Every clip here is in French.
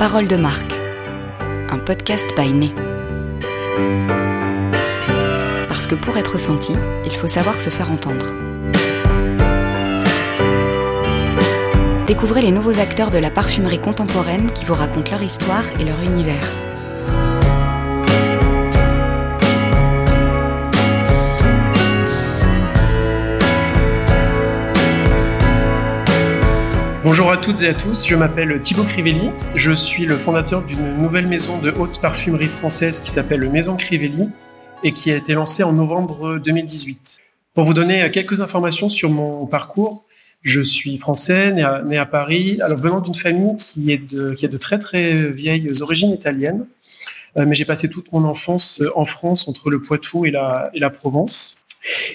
Parole de marque, un podcast by Né. Parce que pour être senti, il faut savoir se faire entendre. Découvrez les nouveaux acteurs de la parfumerie contemporaine qui vous racontent leur histoire et leur univers. Bonjour à toutes et à tous, je m'appelle Thibaut Crivelli, je suis le fondateur d'une nouvelle maison de haute parfumerie française qui s'appelle Maison Crivelli et qui a été lancée en novembre 2018. Pour vous donner quelques informations sur mon parcours, je suis français, né à, Paris, alors venant d'une famille qui, est de, a de très très vieilles origines italiennes, euh, mais j'ai passé toute mon enfance en France entre le Poitou et la Provence.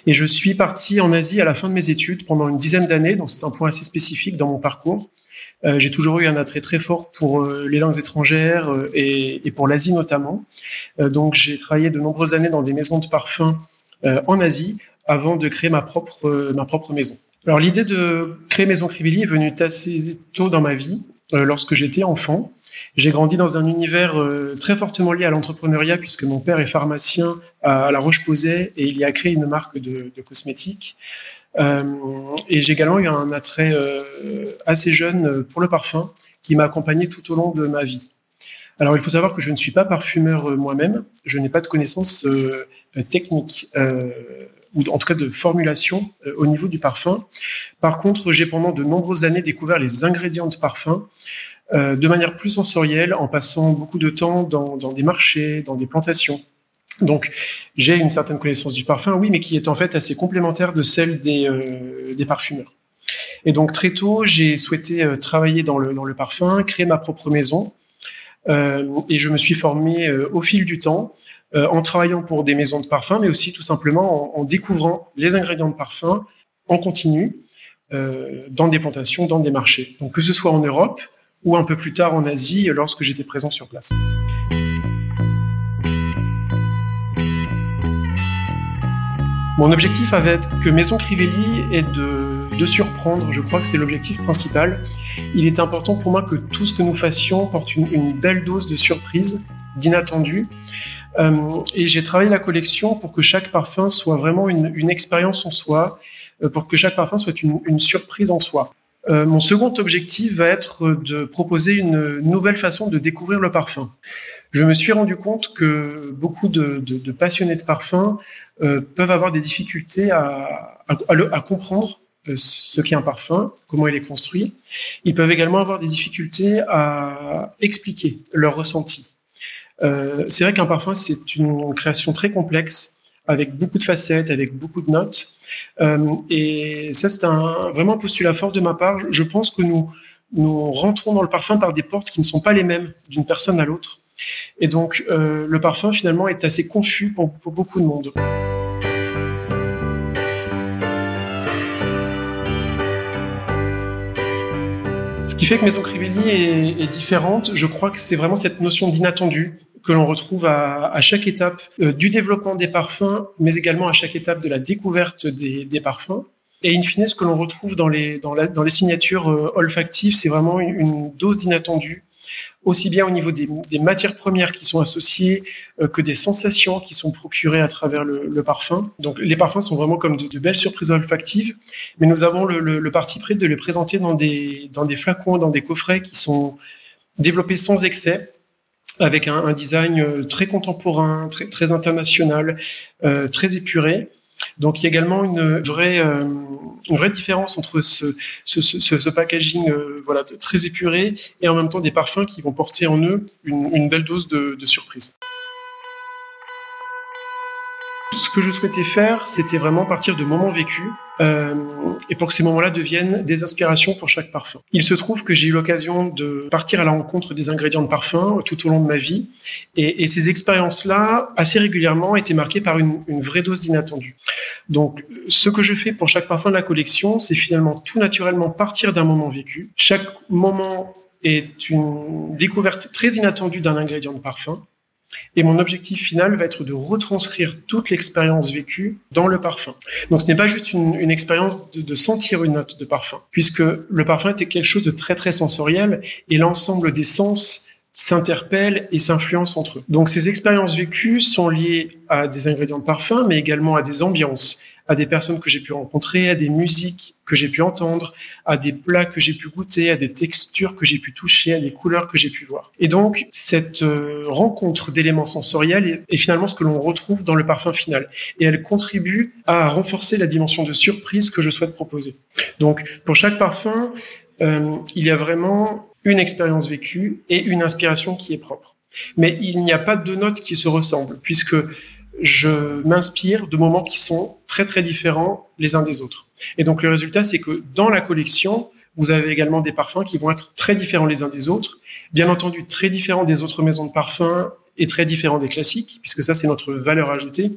Et je suis parti en Asie à la fin de mes études pendant une dizaine d'années, donc c'est un point assez spécifique dans mon parcours. Euh, j'ai toujours eu un attrait très fort pour euh, les langues étrangères euh, et, pour l'Asie notamment. Donc j'ai travaillé de nombreuses années dans des maisons de parfums en Asie avant de créer ma propre, ma propre maison. Alors l'idée de créer Maison Crivelli est venue assez tôt dans ma vie, lorsque j'étais enfant. J'ai grandi dans un univers euh, très fortement lié à l'entrepreneuriat puisque mon père est pharmacien à La Roche-Posay et il y a créé une marque de, cosmétiques. Euh, et j'ai également eu un attrait euh, assez jeune pour le parfum qui m'a accompagné tout au long de ma vie. Alors il faut savoir que je ne suis pas parfumeur moi-même, je n'ai pas de connaissances techniques ou en tout cas de formulation au niveau du parfum. Par contre, j'ai pendant de nombreuses années découvert les ingrédients de parfum euh, de manière plus sensorielle, en passant beaucoup de temps dans, des marchés, dans des plantations. Donc, j'ai une certaine connaissance du parfum, oui, mais qui est en fait assez complémentaire de celle des, euh, parfumeurs. Et donc, très tôt, j'ai souhaité euh, travailler dans le, dans le parfum, créer ma propre maison. Euh, et je me suis formé euh, au fil du temps, euh, en travaillant pour des maisons de parfum, mais aussi tout simplement en, découvrant les ingrédients de parfum en continu, dans des plantations, dans des marchés. Donc, que ce soit en Europe, ou un peu plus tard en Asie lorsque j'étais présent sur place. Mon objectif avec que Maison Crivelli est de, de surprendre, je crois que c'est l'objectif principal. Il est important pour moi que tout ce que nous fassions porte une, belle dose de surprise, d'inattendu. Euh, et j'ai travaillé la collection pour que chaque parfum soit vraiment une, expérience en soi, euh, pour que chaque parfum soit une, surprise en soi. Euh, mon second objectif va être de proposer une nouvelle façon de découvrir le parfum. Je me suis rendu compte que beaucoup de, passionnés de parfum peuvent avoir des difficultés à, à, à, comprendre ce qu'est un parfum, comment il est construit. Ils peuvent également avoir des difficultés à expliquer leur ressenti. Euh, c'est vrai qu'un parfum, c'est une création très complexe avec beaucoup de facettes, avec beaucoup de notes. Euh, et ça, c'est un, vraiment un postulat fort de ma part. Je pense que nous, rentrons dans le parfum par des portes qui ne sont pas les mêmes d'une personne à l'autre. Et donc, euh, le parfum, finalement, est assez confus pour beaucoup de monde. Qui fait que Maison Crivelli est, différente, je crois que c'est vraiment cette notion d'inattendu, que l'on retrouve à, chaque étape euh, du développement des parfums, mais également à chaque étape de la découverte des, parfums. Et in fine, ce que l'on retrouve dans les, dans, les signatures euh, olfactives, c'est vraiment une dose d'inattendu, aussi bien au niveau des, matières premières qui sont associées euh, que des sensations qui sont procurées à travers le, parfum. Donc les parfums sont vraiment comme de, belles surprises olfactives, mais nous avons le, parti pris de les présenter dans des, flacons, dans des coffrets qui sont développés sans excès avec un, design euh, très contemporain, très, international, euh, très épuré. Donc il y a également une vraie, une vraie différence entre ce, packaging euh, voilà, très épuré et en même temps des parfums qui vont porter en eux une, belle dose de surprise. Ce que je souhaitais faire, c'était vraiment partir de moments vécus euh, et pour que ces moments-là deviennent des inspirations pour chaque parfum. Il se trouve que j'ai eu l'occasion de partir à la rencontre des ingrédients de parfum tout au long de ma vie et, ces expériences-là, assez régulièrement, étaient marquées par une vraie dose d'inattendu. Donc, ce que je fais pour chaque parfum de la collection, c'est finalement tout naturellement partir d'un moment vécu. Chaque moment est une découverte très inattendue d'un ingrédient de parfum et mon objectif final va être de retranscrire toute l'expérience vécue dans le parfum. Donc ce n'est pas juste une, expérience de, de, sentir une note de parfum, puisque le parfum était quelque chose de très très sensoriel et l'ensemble des sens s'interpellent et s'influencent entre eux. Donc ces expériences vécues sont liées à des ingrédients de parfum, mais également à des ambiances, à des personnes que j'ai pu rencontrer, à des musiques que j'ai pu entendre, à des plats que j'ai pu goûter, à des textures que j'ai pu toucher, à des couleurs que j'ai pu voir. Et donc, cette euh, rencontre d'éléments sensoriels est, finalement ce que l'on retrouve dans le parfum final. Et elle contribue à renforcer la dimension de surprise que je souhaite proposer. Donc, pour chaque parfum, euh, il y a vraiment une expérience vécue et une inspiration qui est propre. Mais il n'y a pas de notes qui se ressemblent, puisque je m'inspire de moments qui sont très très différents les uns des autres. Et donc le résultat, c'est que dans la collection, vous avez également des parfums qui vont être très différents les uns des autres, bien entendu très différents des autres maisons de parfums et très différents des classiques, puisque ça c'est notre valeur ajoutée.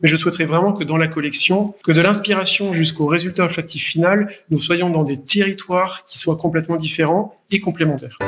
Mais je souhaiterais vraiment que dans la collection, que de l'inspiration jusqu'au résultat olfactif final, nous soyons dans des territoires qui soient complètement différents et complémentaires.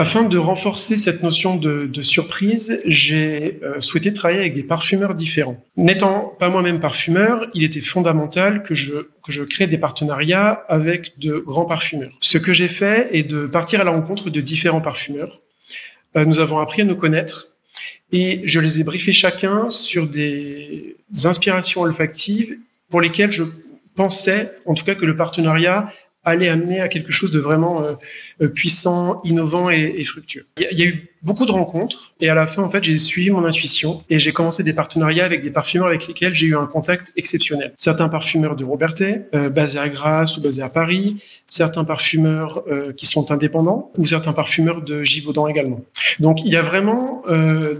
Afin de renforcer cette notion de, surprise, j'ai euh, souhaité travailler avec des parfumeurs différents. N'étant pas moi-même parfumeur, il était fondamental que je, que je crée des partenariats avec de grands parfumeurs. Ce que j'ai fait est de partir à la rencontre de différents parfumeurs. Euh, nous avons appris à nous connaître et je les ai briefés chacun sur des inspirations olfactives pour lesquelles je pensais, en tout cas, que le partenariat allait amener à quelque chose de vraiment euh, euh, puissant, innovant et, fructueux. Il y, a eu beaucoup de rencontres et à la fin, en fait, j'ai suivi mon intuition et j'ai commencé des partenariats avec des parfumeurs avec lesquels j'ai eu un contact exceptionnel. Certains parfumeurs de Robertet, euh, basés à Grasse ou basés à Paris, certains parfumeurs qui sont indépendants ou certains parfumeurs de Givaudan également. Donc, il y a vraiment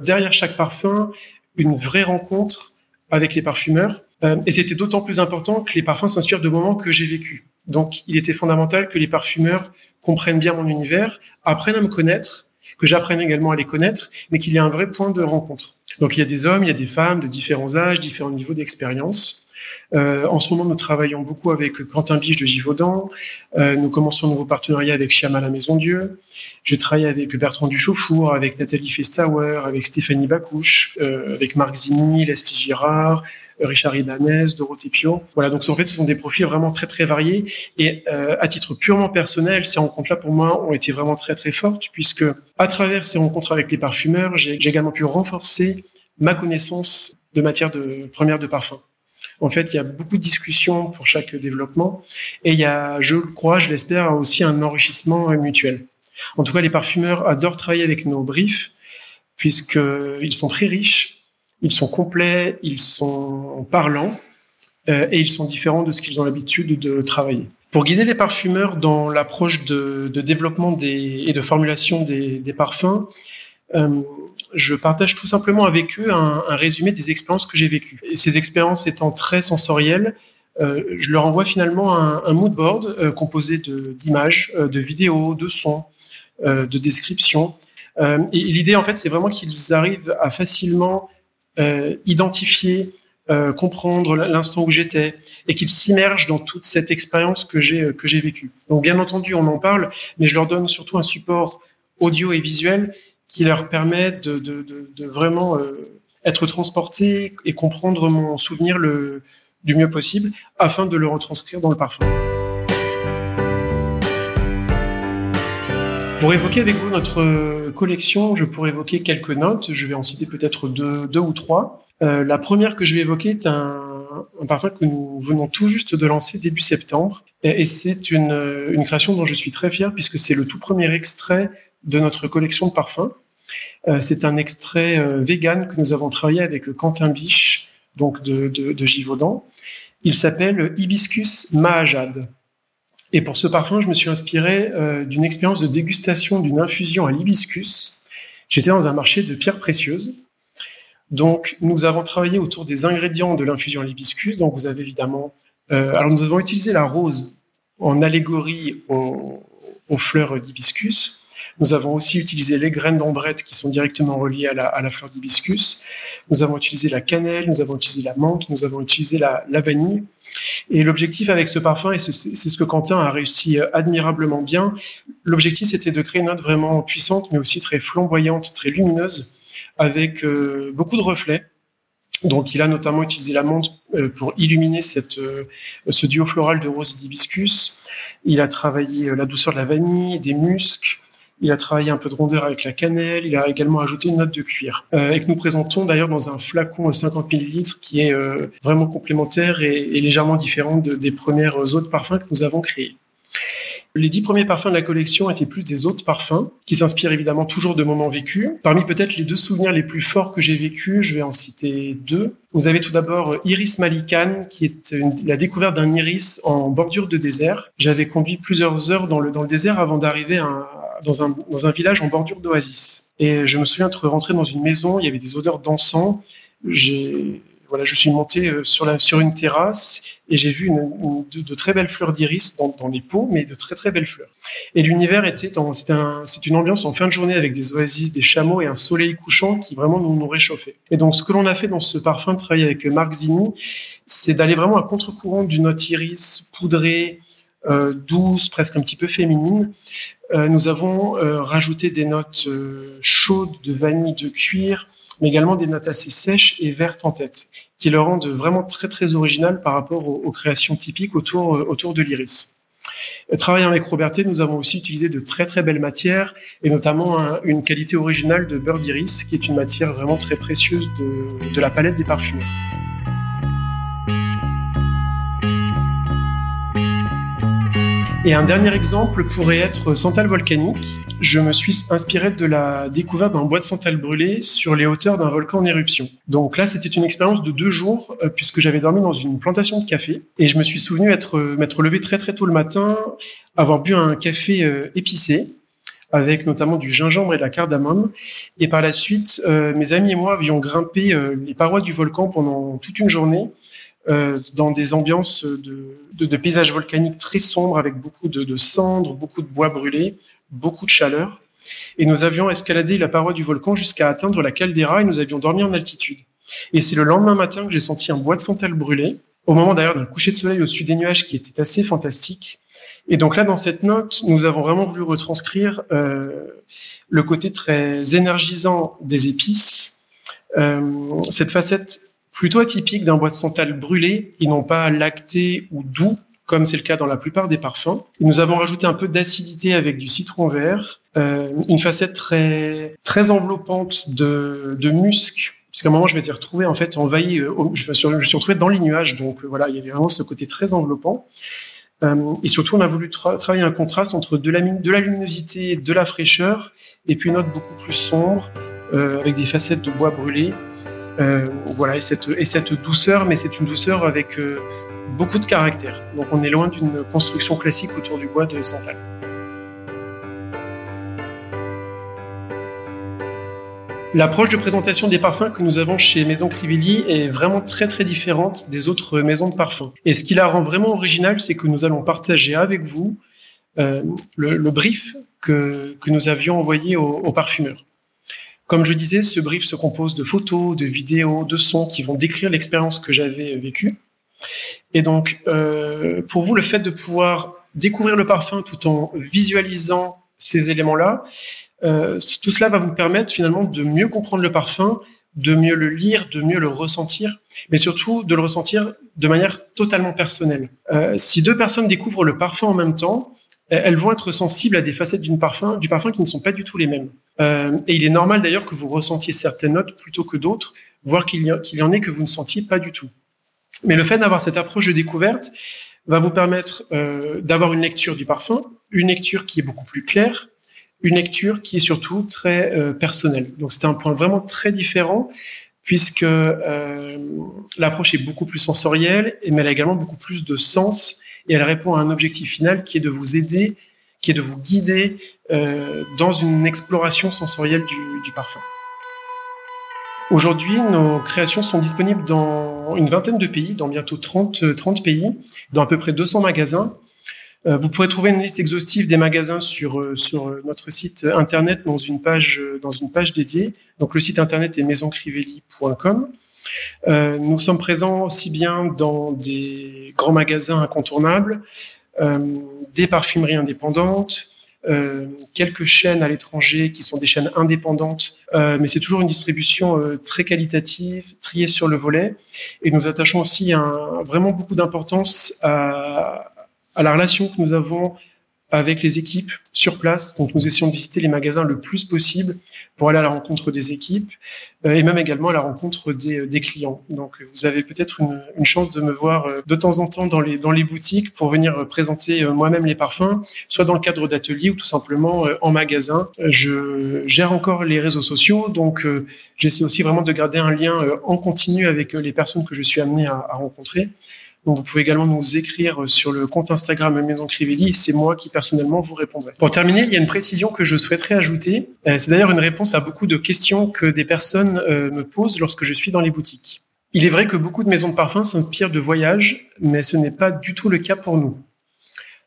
derrière chaque parfum une vraie rencontre avec les parfumeurs. et c'était d'autant plus important que les parfums s'inspirent de moments que j'ai vécus. Donc, il était fondamental que les parfumeurs comprennent bien mon univers, apprennent à me connaître, que j'apprenne également à les connaître, mais qu'il y ait un vrai point de rencontre. Donc, il y a des hommes, il y a des femmes de différents âges, différents niveaux d'expérience. Euh, en ce moment, nous travaillons beaucoup avec Quentin Biche de Givaudan. Euh, nous commençons un nouveau partenariat avec Chiam à la Maison Dieu. J'ai travaillé avec Bertrand Duchauffour, avec Nathalie Festauer, avec Stéphanie Bacouche, euh, avec Marc Zini, Leslie Girard, Richard Ibanez, Dorothée Pio. Voilà, donc en fait, ce sont des profils vraiment très très variés. Et euh, à titre purement personnel, ces rencontres-là pour moi ont été vraiment très très fortes, puisque à travers ces rencontres avec les parfumeurs, j'ai également pu renforcer ma connaissance de matière de première de parfum. En fait, il y a beaucoup de discussions pour chaque développement et il y a, je le crois, je l'espère, aussi un enrichissement mutuel. En tout cas, les parfumeurs adorent travailler avec nos briefs puisqu'ils sont très riches, ils sont complets, ils sont parlants euh, et ils sont différents de ce qu'ils ont l'habitude de travailler. Pour guider les parfumeurs dans l'approche de, développement et de formulation des, parfums, euh, je partage tout simplement avec eux un, résumé des expériences que j'ai vécues. Ces expériences étant très sensorielles, euh, je leur envoie finalement un, un mood board euh, composé d'images, de, de, vidéos, de sons, euh, de descriptions. et l'idée, en fait, c'est vraiment qu'ils arrivent à facilement identifier, comprendre l'instant où j'étais et qu'ils s'immergent dans toute cette expérience que j'ai que vécue. Donc, bien entendu, on en parle, mais je leur donne surtout un support audio et visuel qui leur permet de, vraiment euh, être transportés et comprendre mon souvenir le, du mieux possible afin de le retranscrire dans le parfum. Pour évoquer avec vous notre collection, je pourrais évoquer quelques notes. Je vais en citer peut-être deux, ou trois. Euh, la première que je vais évoquer est un, parfum que nous venons tout juste de lancer début septembre. Et, c'est une, une création dont je suis très fier puisque c'est le tout premier extrait de notre collection de parfums. Euh, c'est un extrait euh, vegan que nous avons travaillé avec Quentin Biche, donc de, Givaudan. Il s'appelle Hibiscus Mahajad. Et pour ce parfum, je me suis inspiré euh, d'une expérience de dégustation d'une infusion à l'hibiscus. J'étais dans un marché de pierres précieuses. Donc, nous avons travaillé autour des ingrédients de l'infusion à l'hibiscus. Donc, vous avez évidemment. alors, nous avons utilisé la rose en allégorie aux fleurs d'hibiscus. Nous avons aussi utilisé les graines d'ambrette qui sont directement reliées à la, fleur d'hibiscus. Nous avons utilisé la cannelle, nous avons utilisé la menthe, nous avons utilisé la, vanille. Et l'objectif avec ce parfum, et c'est ce que Quentin a réussi euh, admirablement bien, l'objectif c'était de créer une note vraiment puissante, mais aussi très flamboyante, très lumineuse, avec euh, beaucoup de reflets Donc, il a notamment utilisé la menthe pour illuminer cette, ce duo floral de rose et d'hibiscus. Il a travaillé la douceur de la vanille, des muscs. Il a travaillé un peu de rondeur avec la cannelle. Il a également ajouté une note de cuir. Euh, et que nous présentons d'ailleurs dans un flacon de 50 ml qui est euh, vraiment complémentaire et, légèrement différent de, des premières autres parfums que nous avons créés. Les dix premiers parfums de la collection étaient plus des autres parfums, qui s'inspirent évidemment toujours de moments vécus. Parmi peut-être les deux souvenirs les plus forts que j'ai vécus, je vais en citer deux. Vous avez tout d'abord Iris Malikan, qui est la découverte d'un iris en bordure de désert. J'avais conduit plusieurs heures dans le, dans le désert avant d'arriver dans un, village en bordure d'oasis. Et je me souviens être rentré dans une maison, il y avait des odeurs d'encens. Voilà, je suis monté euh, sur, une terrasse et j'ai vu de, très belles fleurs d'iris dans, dans, les pots, mais de très très belles fleurs. Et l'univers était c'est un, c'est une ambiance en fin de journée avec des oasis, des chameaux et un soleil couchant qui vraiment nous, réchauffait. Et donc, ce que l'on a fait dans ce parfum, de travailler avec Marc Zini, c'est d'aller vraiment à contre-courant du note iris poudrée, euh, douce, presque un petit peu féminine. Euh, nous avons euh, rajouté des notes euh, chaudes de vanille, de cuir, mais également des notes assez sèches et vertes en tête, qui le rendent vraiment très très original par rapport aux, créations typiques autour, euh, autour de l'iris. Euh, travaillant avec Robertet, nous avons aussi utilisé de très très belles matières et notamment une qualité originale de beurre d'iris, qui est une matière vraiment très précieuse de, de la palette des parfumeurs. Et un dernier exemple pourrait être Santal volcanique. Je me suis inspiré de la découverte d'un bois de santal brûlé sur les hauteurs d'un volcan en éruption. Donc là, c'était une expérience de deux jours euh, puisque j'avais dormi dans une plantation de café et je me suis souvenu être euh, m'être levé très très tôt le matin, avoir bu un café euh, épicé avec notamment du gingembre et de la cardamome. Et par la suite, mes amis et moi avions grimpé les parois du volcan pendant toute une journée euh, dans des ambiances de, de, de, paysages volcaniques très sombres avec beaucoup de, cendres, beaucoup de bois brûlés, beaucoup de chaleur. Et nous avions escaladé la paroi du volcan jusqu'à atteindre la caldeira et nous avions dormi en altitude. Et c'est le lendemain matin que j'ai senti un bois de santal brûlé, au moment d'ailleurs d'un coucher de soleil au-dessus des nuages qui était assez fantastique. Et donc là, dans cette note, nous avons vraiment voulu retranscrire euh, le côté très énergisant des épices, euh, cette facette plutôt atypique d'un bois de santal brûlé et non pas lacté ou doux, comme c'est le cas dans la plupart des parfums. nous avons rajouté un peu d'acidité avec du citron vert, euh, une facette très enveloppante de, musc. Parce qu'à un moment, je m'étais retrouvé en fait envahi, euh, je, me suis, retrouvé dans les nuages, donc euh, voilà, il y avait vraiment ce côté très enveloppant. Et surtout, on a voulu tra travailler un contraste entre de la, luminosité, de la fraîcheur, et puis une note beaucoup plus sombre, avec des facettes de bois brûlé, voilà, et cette, et cette douceur, mais c'est une douceur avec euh, beaucoup de caractère. Donc on est loin d'une construction classique autour du bois de Santal. L'approche de présentation des parfums que nous avons chez Maison Crivelli est vraiment très très différente des autres maisons de parfums. Et ce qui la rend vraiment originale, c'est que nous allons partager avec vous euh, le, le, brief que, que nous avions envoyé aux, aux parfumeurs. Comme je disais, ce brief se compose de photos, de vidéos, de sons qui vont décrire l'expérience que j'avais vécue. Et donc, euh, pour vous, le fait de pouvoir découvrir le parfum tout en visualisant ces éléments-là, euh, tout cela va vous permettre finalement de mieux comprendre le parfum, de mieux le lire, de mieux le ressentir, mais surtout de le ressentir de manière totalement personnelle. Euh, si deux personnes découvrent le parfum en même temps, elles vont être sensibles à des facettes du parfum, du parfum qui ne sont pas du tout les mêmes. Euh, et il est normal d'ailleurs que vous ressentiez certaines notes plutôt que d'autres, voire qu'il y, en ait que vous ne sentiez pas du tout. Mais le fait d'avoir cette approche de découverte va vous permettre euh, d'avoir une lecture du parfum, une lecture qui est beaucoup plus claire, une lecture qui est surtout très euh, personnelle. Donc c'est un point vraiment très différent puisque euh, l'approche est beaucoup plus sensorielle, mais elle a également beaucoup plus de sens et elle répond à un objectif final qui est de vous aider, qui est de vous guider euh, dans une exploration sensorielle du, parfum. Aujourd'hui, nos créations sont disponibles dans une vingtaine de pays, dans bientôt 30, 30 pays, dans à peu près 200 magasins. Euh, vous pourrez trouver une liste exhaustive des magasins sur, euh, sur notre site internet dans une page, dans une page dédiée. Donc le site internet est maisoncrivelli.com. Euh, nous sommes présents aussi bien dans des grands magasins incontournables, euh, des parfumeries indépendantes, euh, quelques chaînes à l'étranger qui sont des chaînes indépendantes, mais c'est toujours une distribution très qualitative, triée sur le volet. Et nous attachons aussi vraiment beaucoup d'importance à la relation que nous avons avec les équipes sur place. Donc, nous essayons de visiter les magasins le plus possible pour aller à la rencontre des équipes euh, et même également à la rencontre des, euh, clients. Donc, vous avez peut-être une, chance de me voir euh, de temps en temps dans les, dans les boutiques pour venir présenter moi-même les parfums, soit dans le cadre d'ateliers ou tout simplement en magasin. Je gère encore les réseaux sociaux, donc j'essaie aussi vraiment de garder un lien en continu avec les personnes que je suis amené à rencontrer. Donc vous pouvez également nous écrire sur le compte Instagram Maison Crivelli. C'est moi qui personnellement vous répondrai. Pour terminer, il y a une précision que je souhaiterais ajouter. Euh, c'est d'ailleurs une réponse à beaucoup de questions que des personnes euh, me posent lorsque je suis dans les boutiques. Il est vrai que beaucoup de maisons de parfums s'inspirent de voyages, mais ce n'est pas du tout le cas pour nous.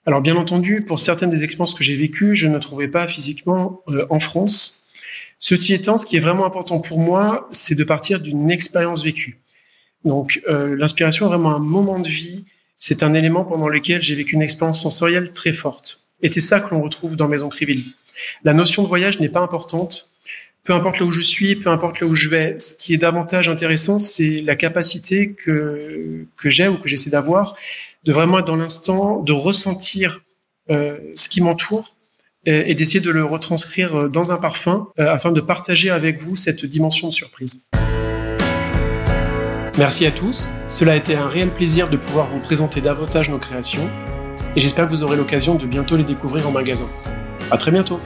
Alors bien entendu, pour certaines des expériences que j'ai vécues, je ne trouvais pas physiquement euh, en France. Ceci étant, ce qui est vraiment important pour moi, c'est de partir d'une expérience vécue. Donc euh, l'inspiration est vraiment un moment de vie. C'est un élément pendant lequel j'ai vécu une expérience sensorielle très forte. Et c'est ça que l'on retrouve dans Maison Crivelli. La notion de voyage n'est pas importante. Peu importe là où je suis, peu importe là où je vais, ce qui est davantage intéressant, c'est la capacité que, que j'ai ou que j'essaie d'avoir de vraiment être dans l'instant, de ressentir euh, ce qui m'entoure et, et d'essayer de le retranscrire dans un parfum euh, afin de partager avec vous cette dimension de surprise. Merci à tous, cela a été un réel plaisir de pouvoir vous présenter davantage nos créations et j'espère que vous aurez l'occasion de bientôt les découvrir en magasin. À très bientôt.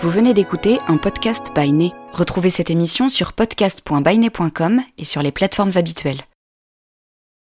Vous venez d'écouter un podcast by Retrouvez cette émission sur podcast.byné.com et sur les plateformes habituelles.